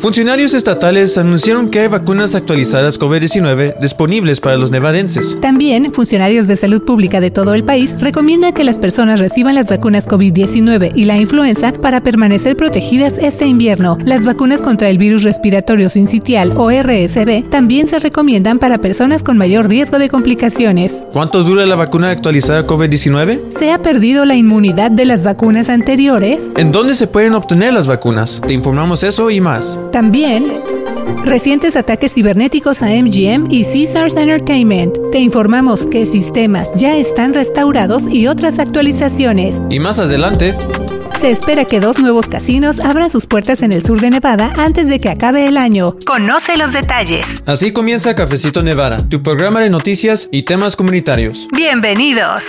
Funcionarios estatales anunciaron que hay vacunas actualizadas COVID-19 disponibles para los nevadenses. También, funcionarios de salud pública de todo el país recomiendan que las personas reciban las vacunas COVID-19 y la influenza para permanecer protegidas este invierno. Las vacunas contra el virus respiratorio sincitial o RSV también se recomiendan para personas con mayor riesgo de complicaciones. ¿Cuánto dura la vacuna actualizada COVID-19? ¿Se ha perdido la inmunidad de las vacunas anteriores? ¿En dónde se pueden obtener las vacunas? Te informamos eso y más. También, recientes ataques cibernéticos a MGM y Caesars Entertainment. Te informamos que sistemas ya están restaurados y otras actualizaciones. Y más adelante, Se espera que dos nuevos casinos abran sus puertas en el sur de Nevada antes de que acabe el año. Conoce los detalles. así comienza Cafecito Nevada, tu programa de noticias y temas comunitarios. Bienvenidos.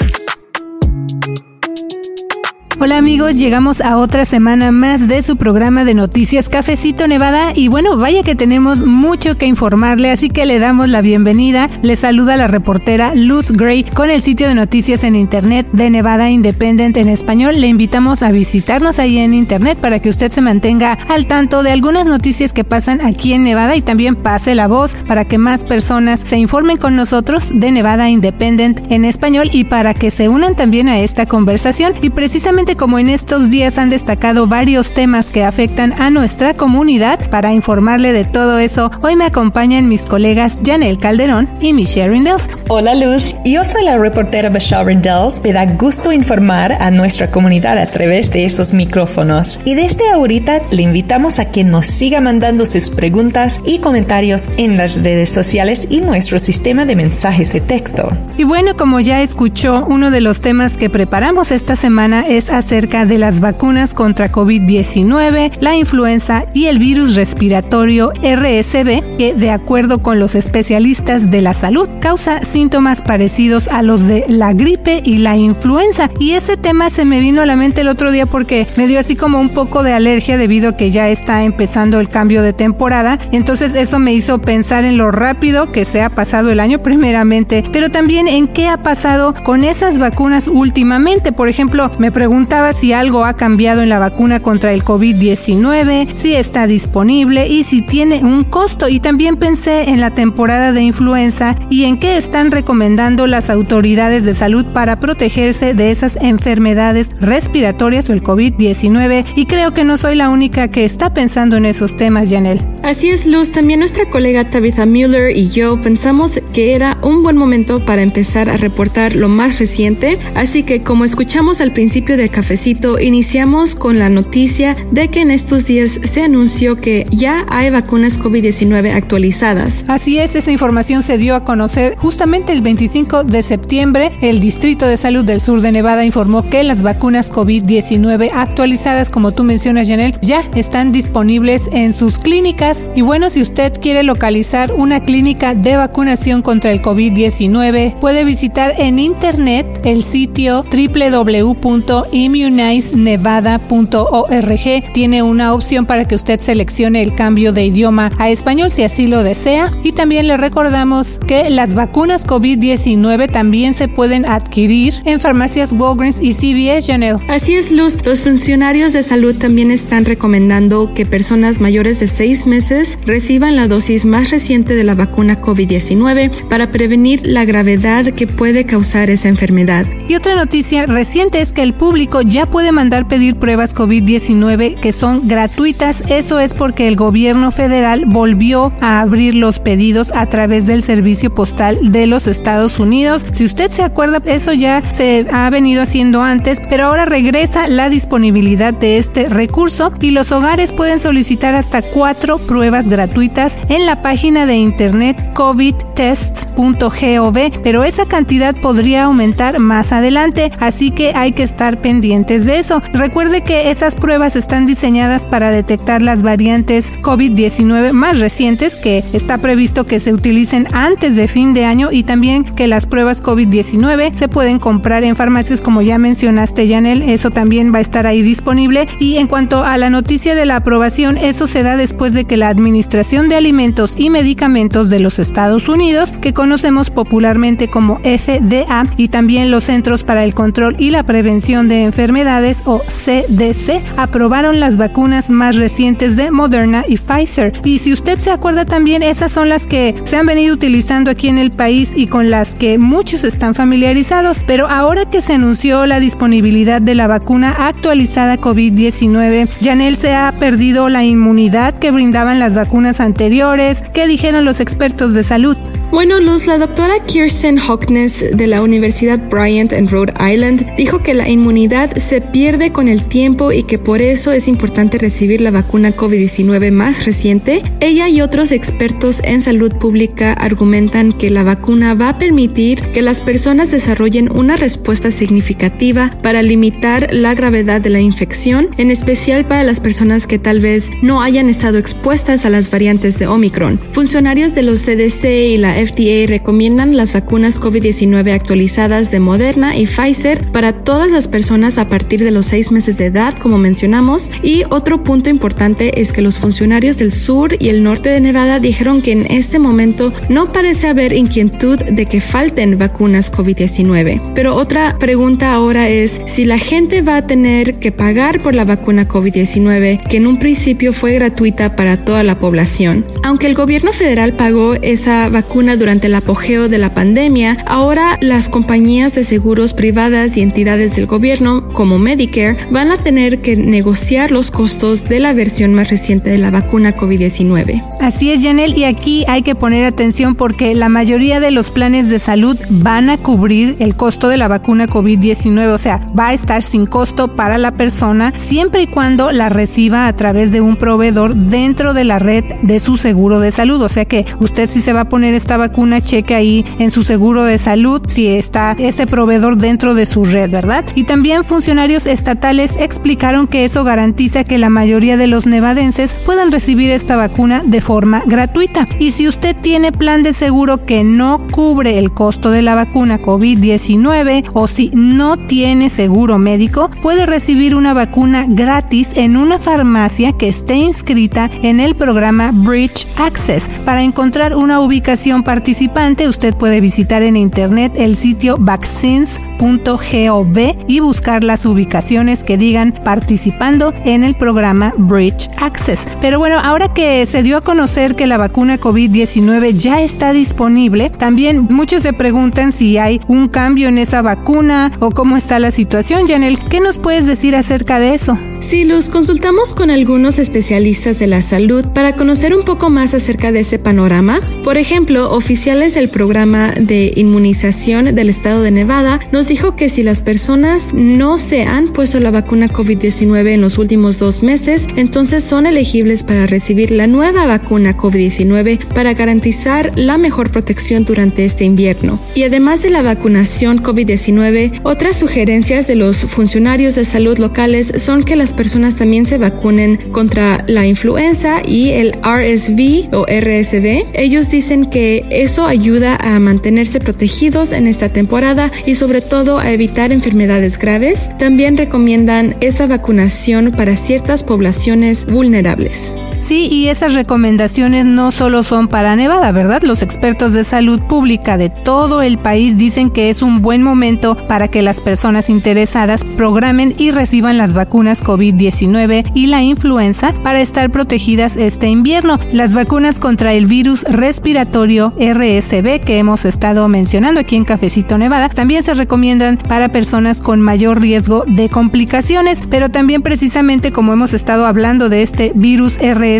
Hola amigos, llegamos a otra semana más de su programa de noticias Cafecito Nevada y bueno, vaya que tenemos mucho que informarle, así que le damos la bienvenida. Le saluda la reportera Luz Gray con el sitio de noticias en internet de Nevada Independent en español. Le invitamos a visitarnos ahí en internet para que usted se mantenga al tanto de algunas noticias que pasan aquí en Nevada y también pase la voz para que más personas se informen con nosotros de Nevada Independent en español y para que se unan también a esta conversación y precisamente como en estos días han destacado varios temas que afectan a nuestra comunidad, para informarle de todo eso, hoy me acompañan mis colegas Janel Calderón y Michelle Rindels. Hola Luz, yo soy la reportera Michelle Rindels. Me da gusto informar a nuestra comunidad a través de esos micrófonos. Y desde ahorita le invitamos a que nos siga mandando sus preguntas y comentarios en las redes sociales y nuestro sistema de mensajes de texto. Y bueno, como ya escuchó, uno de los temas que preparamos esta semana es acerca de las vacunas contra COVID-19, la influenza y el virus respiratorio RSV, que de acuerdo con los especialistas de la salud causa síntomas parecidos a los de la gripe y la influenza. Y ese tema se me vino a la mente el otro día porque me dio así como un poco de alergia debido a que ya está empezando el cambio de temporada. Entonces eso me hizo pensar en lo rápido que se ha pasado el año primeramente, pero también en qué ha pasado con esas vacunas últimamente. Por ejemplo, me preguntaba si algo ha cambiado en la vacuna contra el COVID-19, si está disponible y si tiene un costo. Y también pensé en la temporada de influenza y en qué están recomendando las autoridades de salud para protegerse de esas enfermedades respiratorias o el COVID-19. Y creo que no soy la única que está pensando en esos temas, Janel. Así es, Luz. También nuestra colega Tabitha Mueller y yo pensamos que era un buen momento para empezar a reportar lo más reciente. Así que, como escuchamos al principio del cafecito, iniciamos con la noticia de que en estos días se anunció que ya hay vacunas COVID-19 actualizadas. Así es, esa información se dio a conocer justamente el 25 de septiembre. El Distrito de Salud del Sur de Nevada informó que las vacunas COVID-19 actualizadas, como tú mencionas, Janel, ya están disponibles en sus clínicas. Y bueno, si usted quiere localizar una clínica de vacunación contra el COVID-19, puede visitar en internet el sitio www.immunizenevada.org. Tiene una opción para que usted seleccione el cambio de idioma a español si así lo desea. Y también le recordamos que las vacunas COVID-19 también se pueden adquirir en farmacias Walgreens y CVS, Janelle. Así es, Luz. Los funcionarios de salud también están recomendando que personas mayores de seis meses reciban la dosis más reciente de la vacuna COVID-19 para prevenir la gravedad que puede causar esa enfermedad. Y otra noticia reciente es que el público ya puede mandar pedir pruebas COVID-19 que son gratuitas. Eso es porque el gobierno federal volvió a abrir los pedidos a través del servicio postal de los Estados Unidos. Si usted se acuerda, eso ya se ha venido haciendo antes, pero ahora regresa la disponibilidad de este recurso y los hogares pueden solicitar hasta cuatro pruebas gratuitas en la página de internet covidtest.gov, pero esa cantidad podría aumentar más adelante, así que hay que estar pendientes de eso. Recuerde que esas pruebas están diseñadas para detectar las variantes COVID-19 más recientes que está previsto que se utilicen antes de fin de año y también que las pruebas COVID-19 se pueden comprar en farmacias como ya mencionaste, Janel, eso también va a estar ahí disponible. Y en cuanto a la noticia de la aprobación, eso se da después de que la Administración de Alimentos y Medicamentos de los Estados Unidos, que conocemos popularmente como FDA, y también los Centros para el Control y la Prevención de Enfermedades o CDC, aprobaron las vacunas más recientes de Moderna y Pfizer. Y si usted se acuerda también, esas son las que se han venido utilizando aquí en el país y con las que muchos están familiarizados. Pero ahora que se anunció la disponibilidad de la vacuna actualizada COVID-19, Janel se ha perdido la inmunidad que brindaban las vacunas anteriores. ¿Qué dijeron los expertos de salud? Bueno, Luz, la doctora Kirsten Hockness de la Universidad Bryant en Rhode Island dijo que la inmunidad se pierde con el tiempo y que por eso es importante recibir la vacuna COVID-19 más reciente. Ella y otros expertos en salud pública argumentan que la vacuna va a permitir que las personas desarrollen una respuesta significativa para limitar la gravedad de la infección, en especial para las personas que tal vez no hayan estado expuestas a las variantes de Omicron. Funcionarios de los CDC y la FDA recomiendan las vacunas COVID-19 actualizadas de Moderna y Pfizer para todas las personas a partir de los seis meses de edad, como mencionamos. Y otro punto importante es que los funcionarios del sur y el norte de Nevada dijeron que en este momento no parece haber inquietud de que falten vacunas COVID-19. Pero otra pregunta ahora es si la gente va a tener que pagar por la vacuna COVID-19, que en un principio fue gratuita para toda la población. Aunque el gobierno federal pagó esa vacuna durante el apogeo de la pandemia, ahora las compañías de seguros privadas y entidades del gobierno, como Medicare, van a tener que negociar los costos de la versión más reciente de la vacuna COVID-19. Así es, Janel, y aquí hay que poner atención porque la mayoría de los planes de salud van a cubrir el costo de la vacuna COVID-19, o sea, va a estar sin costo para la persona siempre y cuando la reciba a través de un proveedor dentro de la red de su seguro de salud, o sea que usted si se va a poner esta vacuna, cheque ahí en su seguro de salud si está ese proveedor dentro de su red, ¿verdad? Y también funcionarios estatales explicaron que eso garantiza que la mayoría de los nevadenses puedan recibir esta vacuna de forma gratuita. Y si usted tiene plan de seguro que no cubre el costo de la vacuna COVID-19 o si no tiene seguro médico, puede recibir una vacuna gratis en una farmacia que esté inscrita en el programa Bridge Access. Para encontrar una ubicación participante, usted puede visitar en internet el sitio vaccines.gov y buscar las ubicaciones que digan participando en el programa Bridge Access. Pero bueno, ahora que se dio a conocer que la vacuna COVID-19 ya está disponible, también muchos se preguntan si hay un cambio en esa vacuna o cómo está la situación. Janel, ¿qué nos puedes decir acerca de eso? Sí, Luz, consultamos con algunos especialistas de la salud para conocer un poco más acerca de ese panorama. Por ejemplo, oficiales del programa de inmunización del estado de Nevada nos dijo que si las personas no se han puesto la vacuna COVID-19 en los últimos dos meses, entonces son elegibles para recibir la nueva vacuna COVID-19 para garantizar la mejor protección durante este invierno. Y además de la vacunación COVID-19, otras sugerencias de los funcionarios de salud locales son que las personas también se vacunen contra la influenza y el RSV o RSV. Ellos dicen que eso ayuda a mantenerse protegidos en esta temporada y sobre todo a evitar enfermedades graves. También recomiendan esa vacunación para ciertas poblaciones vulnerables. Sí, y esas recomendaciones no solo son para Nevada, ¿verdad? Los expertos de salud pública de todo el país dicen que es un buen momento para que las personas interesadas programen y reciban las vacunas COVID-19 y la influenza para estar protegidas este invierno. Las vacunas contra el virus respiratorio RSV que hemos estado mencionando aquí en Cafecito Nevada también se recomiendan para personas con mayor riesgo de complicaciones, pero también precisamente como hemos estado hablando de este virus RSV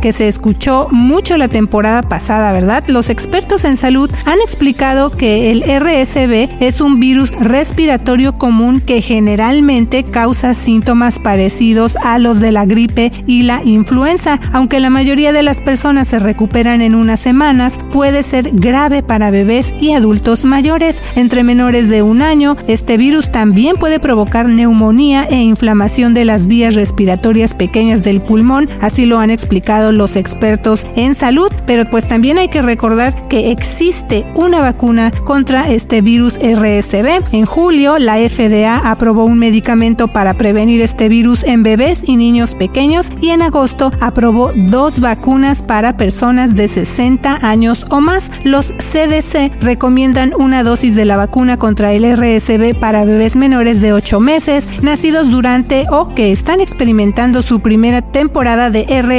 que se escuchó mucho la temporada pasada, ¿verdad? Los expertos en salud han explicado que el RSV es un virus respiratorio común que generalmente causa síntomas parecidos a los de la gripe y la influenza. Aunque la mayoría de las personas se recuperan en unas semanas, puede ser grave para bebés y adultos mayores. Entre menores de un año, este virus también puede provocar neumonía e inflamación de las vías respiratorias pequeñas del pulmón, así lo han han explicado los expertos en salud, pero pues también hay que recordar que existe una vacuna contra este virus RSV. En julio, la FDA aprobó un medicamento para prevenir este virus en bebés y niños pequeños y en agosto aprobó dos vacunas para personas de 60 años o más. Los CDC recomiendan una dosis de la vacuna contra el RSV para bebés menores de 8 meses, nacidos durante o que están experimentando su primera temporada de RSV,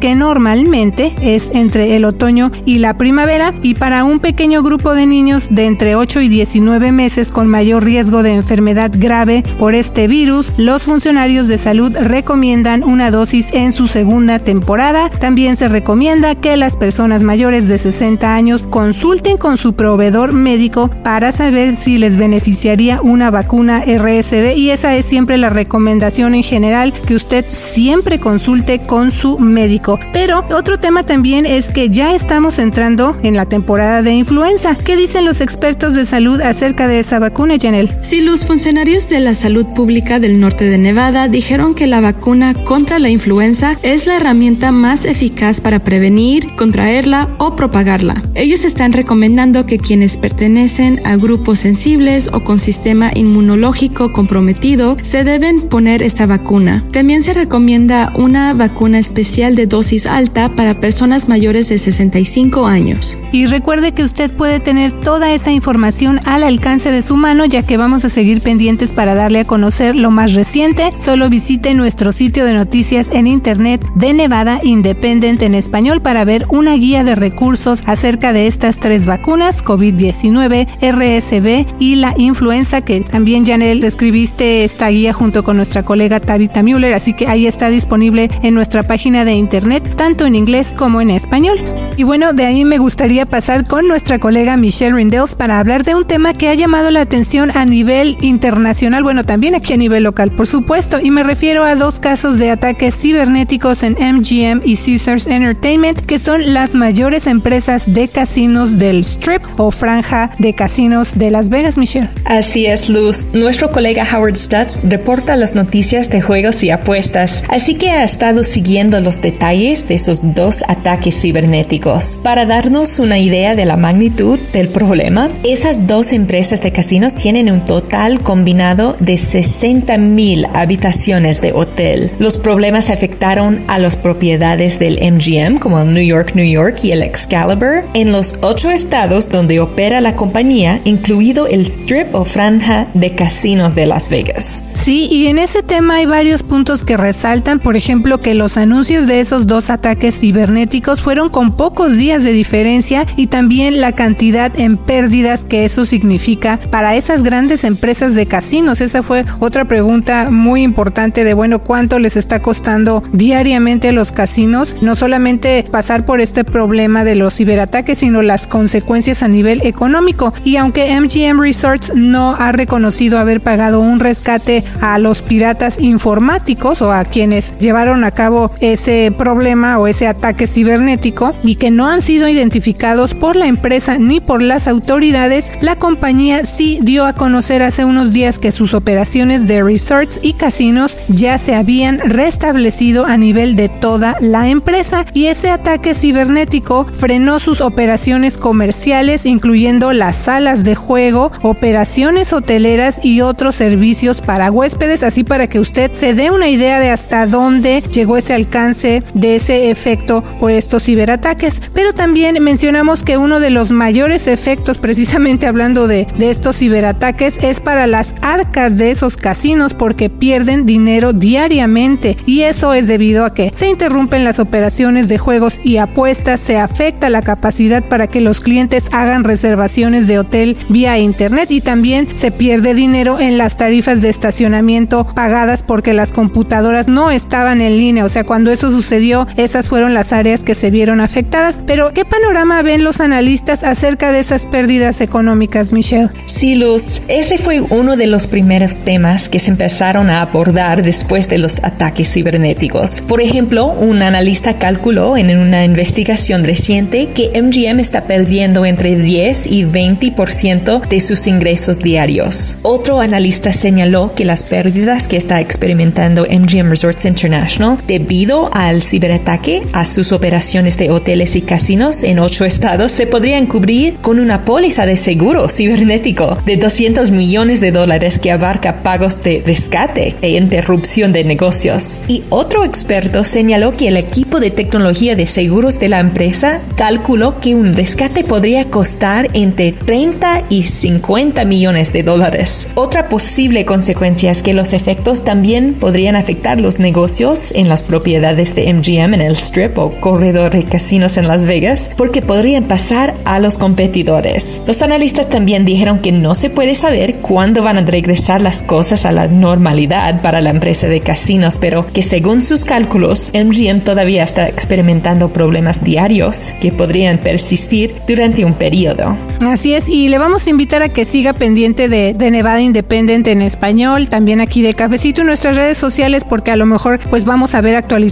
que normalmente es entre el otoño y la primavera, y para un pequeño grupo de niños de entre 8 y 19 meses con mayor riesgo de enfermedad grave por este virus, los funcionarios de salud recomiendan una dosis en su segunda temporada. También se recomienda que las personas mayores de 60 años consulten con su proveedor médico para saber si les beneficiaría una vacuna RSV y esa es siempre la recomendación en general que usted siempre consulte con su médico. Pero otro tema también es que ya estamos entrando en la temporada de influenza. ¿Qué dicen los expertos de salud acerca de esa vacuna, Janel? Si los funcionarios de la salud pública del norte de Nevada dijeron que la vacuna contra la influenza es la herramienta más eficaz para prevenir, contraerla o propagarla. Ellos están recomendando que quienes pertenecen a grupos sensibles o con sistema inmunológico comprometido se deben poner esta vacuna. También se recomienda una vacuna especial de dosis alta para personas mayores de 65 años. Y recuerde que usted puede tener toda esa información al alcance de su mano ya que vamos a seguir pendientes para darle a conocer lo más reciente. Solo visite nuestro sitio de noticias en internet de Nevada Independent en español para ver una guía de recursos acerca de estas tres vacunas, COVID-19, RSV y la influenza que también Janel escribiste esta guía junto con nuestra colega Tabitha Müller, así que ahí está disponible en nuestra página de internet tanto en inglés como en español. Y bueno, de ahí me gustaría pasar con nuestra colega Michelle Rindels para hablar de un tema que ha llamado la atención a nivel internacional, bueno, también aquí a nivel local, por supuesto, y me refiero a dos casos de ataques cibernéticos en MGM y Caesars Entertainment, que son las mayores empresas de casinos del Strip o franja de casinos de Las Vegas, Michelle. Así es, Luz. Nuestro colega Howard Stutz reporta las noticias de juegos y apuestas, así que ha estado siguiendo los detalles de esos dos ataques cibernéticos. Para darnos una idea de la magnitud del problema, esas dos empresas de casinos tienen un total combinado de 60 mil habitaciones de hotel. Los problemas afectaron a las propiedades del MGM, como el New York, New York y el Excalibur, en los ocho estados donde opera la compañía, incluido el strip o franja de casinos de Las Vegas. Sí, y en ese tema hay varios puntos que resaltan, por ejemplo, que los anuncios de esos dos ataques cibernéticos fueron con pocos días de diferencia y también la cantidad en pérdidas que eso significa para esas grandes empresas de casinos. Esa fue otra pregunta muy importante de, bueno, ¿cuánto les está costando diariamente a los casinos? No solamente pasar por este problema de los ciberataques, sino las consecuencias a nivel económico. Y aunque MGM Resorts no ha reconocido haber pagado un rescate a los piratas informáticos o a quienes llevaron a cabo ese problema o ese ataque cibernético y que no han sido identificados por la empresa ni por las autoridades, la compañía sí dio a conocer hace unos días que sus operaciones de resorts y casinos ya se habían restablecido a nivel de toda la empresa y ese ataque cibernético frenó sus operaciones comerciales incluyendo las salas de juego, operaciones hoteleras y otros servicios para huéspedes, así para que usted se dé una idea de hasta dónde llegó ese alcance de ese efecto por estos ciberataques. Pero también mencionamos que uno de los mayores efectos, precisamente hablando de, de estos ciberataques, es para las arcas de esos casinos porque pierden dinero diariamente y eso es debido a que se interrumpen las operaciones de juegos y apuestas, se afecta la capacidad para que los clientes hagan reservaciones de hotel vía internet y también se pierde dinero en las tarifas de estacionamiento pagadas porque las computadoras no estaban en línea, o sea, cuando eso sucedió, esas fueron las áreas que se vieron afectadas. Pero, ¿qué panorama ven los analistas acerca de esas pérdidas económicas, Michelle? Sí, Luz, ese fue uno de los primeros temas que se empezaron a abordar después de los ataques cibernéticos. Por ejemplo, un analista calculó en una investigación reciente que MGM está perdiendo entre 10 y 20% de sus ingresos diarios. Otro analista señaló que las pérdidas que está experimentando MGM Resorts International debido Debido al ciberataque a sus operaciones de hoteles y casinos en ocho estados, se podrían cubrir con una póliza de seguro cibernético de 200 millones de dólares que abarca pagos de rescate e interrupción de negocios. Y otro experto señaló que el equipo de tecnología de seguros de la empresa calculó que un rescate podría costar entre 30 y 50 millones de dólares. Otra posible consecuencia es que los efectos también podrían afectar los negocios en las propiedades de MGM en el Strip o corredor de casinos en Las Vegas, porque podrían pasar a los competidores. Los analistas también dijeron que no se puede saber cuándo van a regresar las cosas a la normalidad para la empresa de casinos, pero que según sus cálculos, MGM todavía está experimentando problemas diarios que podrían persistir durante un periodo. Así es, y le vamos a invitar a que siga pendiente de, de Nevada Independent en español, también aquí de Cafecito en nuestras redes sociales, porque a lo mejor pues vamos a ver actualizaciones,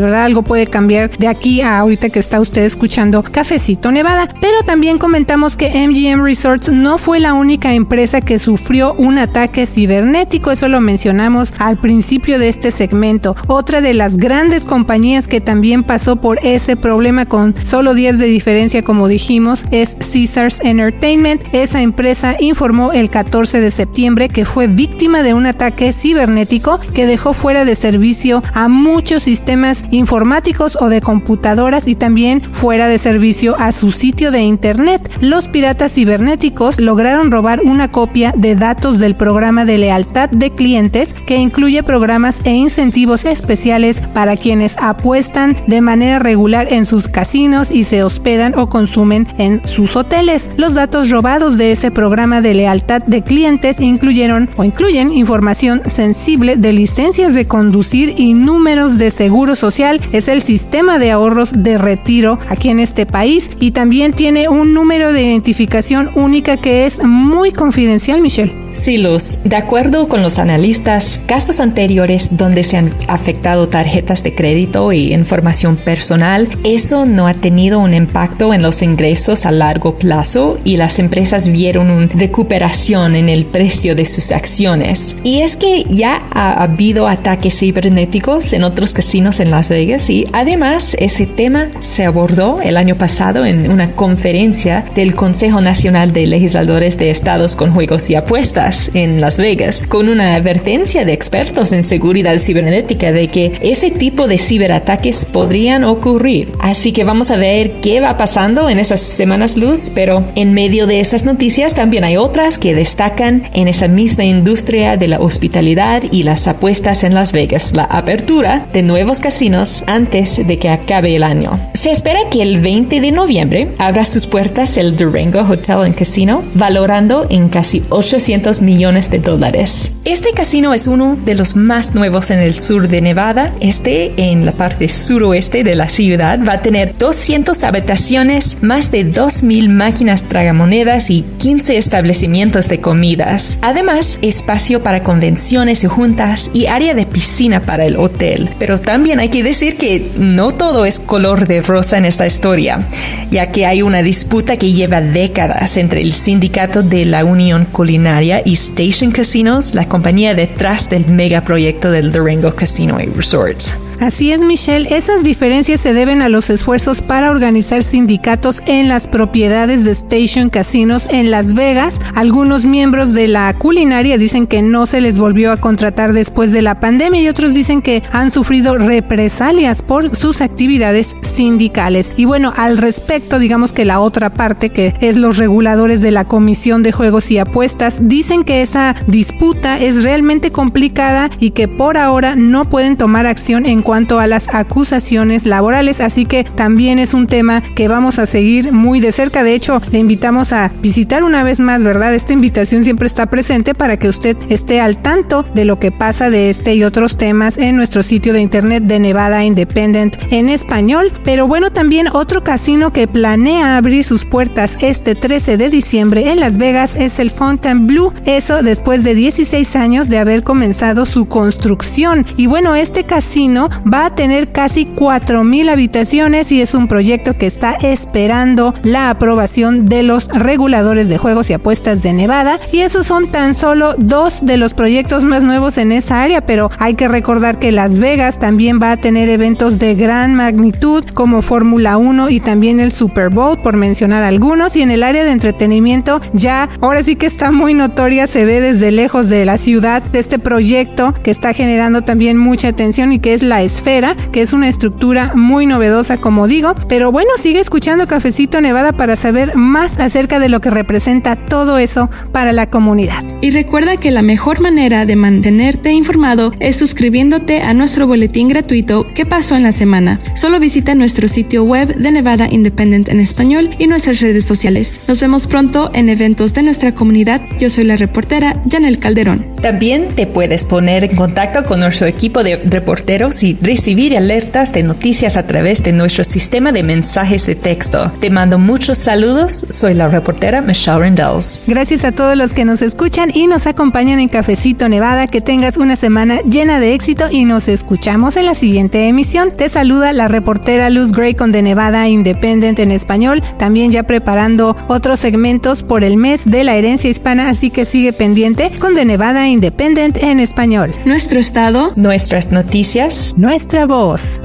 ¿verdad? Algo puede cambiar de aquí a ahorita que está usted escuchando Cafecito Nevada. Pero también comentamos que MGM Resorts no fue la única empresa que sufrió un ataque cibernético, eso lo mencionamos al principio de este segmento. Otra de las grandes compañías que también pasó por ese problema con solo 10 de diferencia, como dijimos, es Caesars Entertainment. Esa empresa informó el 14 de septiembre que fue víctima de un ataque cibernético que dejó fuera de servicio a muchos sistemas informáticos o de computadoras y también fuera de servicio a su sitio de internet. Los piratas cibernéticos lograron robar una copia de datos del programa de lealtad de clientes que incluye programas e incentivos especiales para quienes apuestan de manera regular en sus casinos y se hospedan o consumen en sus hoteles. Los datos robados de ese programa de lealtad de clientes incluyeron o incluyen información sensible de licencias de conducir y números de seguro social. Es el sistema de ahorros de retiro aquí en este país y también tiene un número de identificación única que es muy confidencial, Michelle. Luz. De acuerdo con los analistas, casos anteriores donde se han afectado tarjetas de crédito y información personal, eso no ha tenido un impacto en los ingresos a largo plazo y las empresas vieron una recuperación en el precio de sus acciones. Y es que ya ha habido ataques cibernéticos en otros casinos en Las Vegas y además ese tema se abordó el año pasado en una conferencia del Consejo Nacional de Legisladores de Estados con Juegos y Apuestas en Las Vegas con una advertencia de expertos en seguridad cibernética de que ese tipo de ciberataques podrían ocurrir. Así que vamos a ver qué va pasando en esas semanas luz, pero en medio de esas noticias también hay otras que destacan en esa misma industria de la hospitalidad y las apuestas en Las Vegas, la apertura de nuevos casinos antes de que acabe el año. Se espera que el 20 de noviembre abra sus puertas el Durango Hotel and Casino, valorando en casi 800 millones de dólares. Este casino es uno de los más nuevos en el sur de Nevada. Este, en la parte suroeste de la ciudad, va a tener 200 habitaciones, más de 2.000 máquinas tragamonedas y 15 establecimientos de comidas. Además, espacio para convenciones y juntas y área de piscina para el hotel. Pero también hay que decir que no todo es color de rosa en esta historia, ya que hay una disputa que lleva décadas entre el sindicato de la Unión Culinaria y Station Casinos, la compañía detrás del megaproyecto del Durango Casino y Resort. Así es, Michelle. Esas diferencias se deben a los esfuerzos para organizar sindicatos en las propiedades de Station Casinos en Las Vegas. Algunos miembros de la culinaria dicen que no se les volvió a contratar después de la pandemia y otros dicen que han sufrido represalias por sus actividades sindicales. Y bueno, al respecto, digamos que la otra parte, que es los reguladores de la Comisión de Juegos y Apuestas, dicen que esa disputa es realmente complicada y que por ahora no pueden tomar acción en cuanto a las acusaciones laborales, así que también es un tema que vamos a seguir muy de cerca. De hecho, le invitamos a visitar una vez más, ¿verdad? Esta invitación siempre está presente para que usted esté al tanto de lo que pasa de este y otros temas en nuestro sitio de internet de Nevada Independent en español. Pero bueno, también otro casino que planea abrir sus puertas este 13 de diciembre en Las Vegas es el Fontainebleau. Eso después de 16 años de haber comenzado su construcción. Y bueno, este casino va a tener casi 4.000 habitaciones y es un proyecto que está esperando la aprobación de los reguladores de juegos y apuestas de Nevada. Y esos son tan solo dos de los proyectos más nuevos en esa área, pero hay que recordar que Las Vegas también va a tener eventos de gran magnitud como Fórmula 1 y también el Super Bowl, por mencionar algunos. Y en el área de entretenimiento ya ahora sí que está muy notoria, se ve desde lejos de la ciudad de este proyecto que está generando también mucha atención y que es la esfera, que es una estructura muy novedosa como digo. Pero bueno, sigue escuchando Cafecito Nevada para saber más acerca de lo que representa todo eso para la comunidad. Y recuerda que la mejor manera de mantenerte informado es suscribiéndote a nuestro boletín gratuito ¿Qué pasó en la semana? Solo visita nuestro sitio web de Nevada Independent en español y nuestras redes sociales. Nos vemos pronto en eventos de nuestra comunidad. Yo soy la reportera Janel Calderón. También te puedes poner en contacto con nuestro equipo de reporteros y recibir alertas de noticias a través de nuestro sistema de mensajes de texto. Te mando muchos saludos. Soy la reportera Michelle Rendells. Gracias a todos los que nos escuchan y nos acompañan en Cafecito Nevada. Que tengas una semana llena de éxito y nos escuchamos en la siguiente emisión. Te saluda la reportera Luz Gray con de Nevada Independent en español. También ya preparando otros segmentos por el mes de la herencia hispana, así que sigue pendiente con de Nevada Independent en español. Nuestro estado, nuestras noticias, nuestra voz.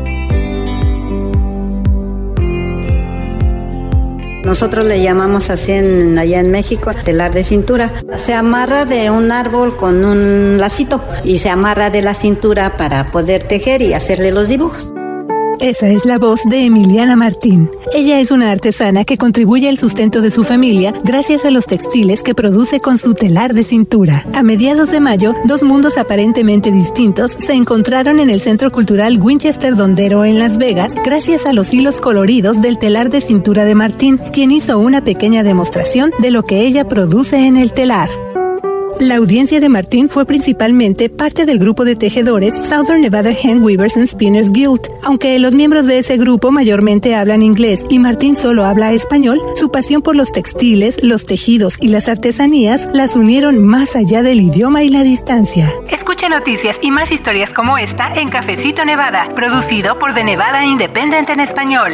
Nosotros le llamamos así en, allá en México telar de cintura. Se amarra de un árbol con un lacito y se amarra de la cintura para poder tejer y hacerle los dibujos. Esa es la voz de Emiliana Martín. Ella es una artesana que contribuye al sustento de su familia gracias a los textiles que produce con su telar de cintura. A mediados de mayo, dos mundos aparentemente distintos se encontraron en el Centro Cultural Winchester Dondero en Las Vegas gracias a los hilos coloridos del telar de cintura de Martín, quien hizo una pequeña demostración de lo que ella produce en el telar. La audiencia de Martín fue principalmente parte del grupo de tejedores Southern Nevada Hand Weavers and Spinners Guild. Aunque los miembros de ese grupo mayormente hablan inglés y Martín solo habla español, su pasión por los textiles, los tejidos y las artesanías las unieron más allá del idioma y la distancia. Escucha noticias y más historias como esta en Cafecito Nevada, producido por The Nevada Independent en español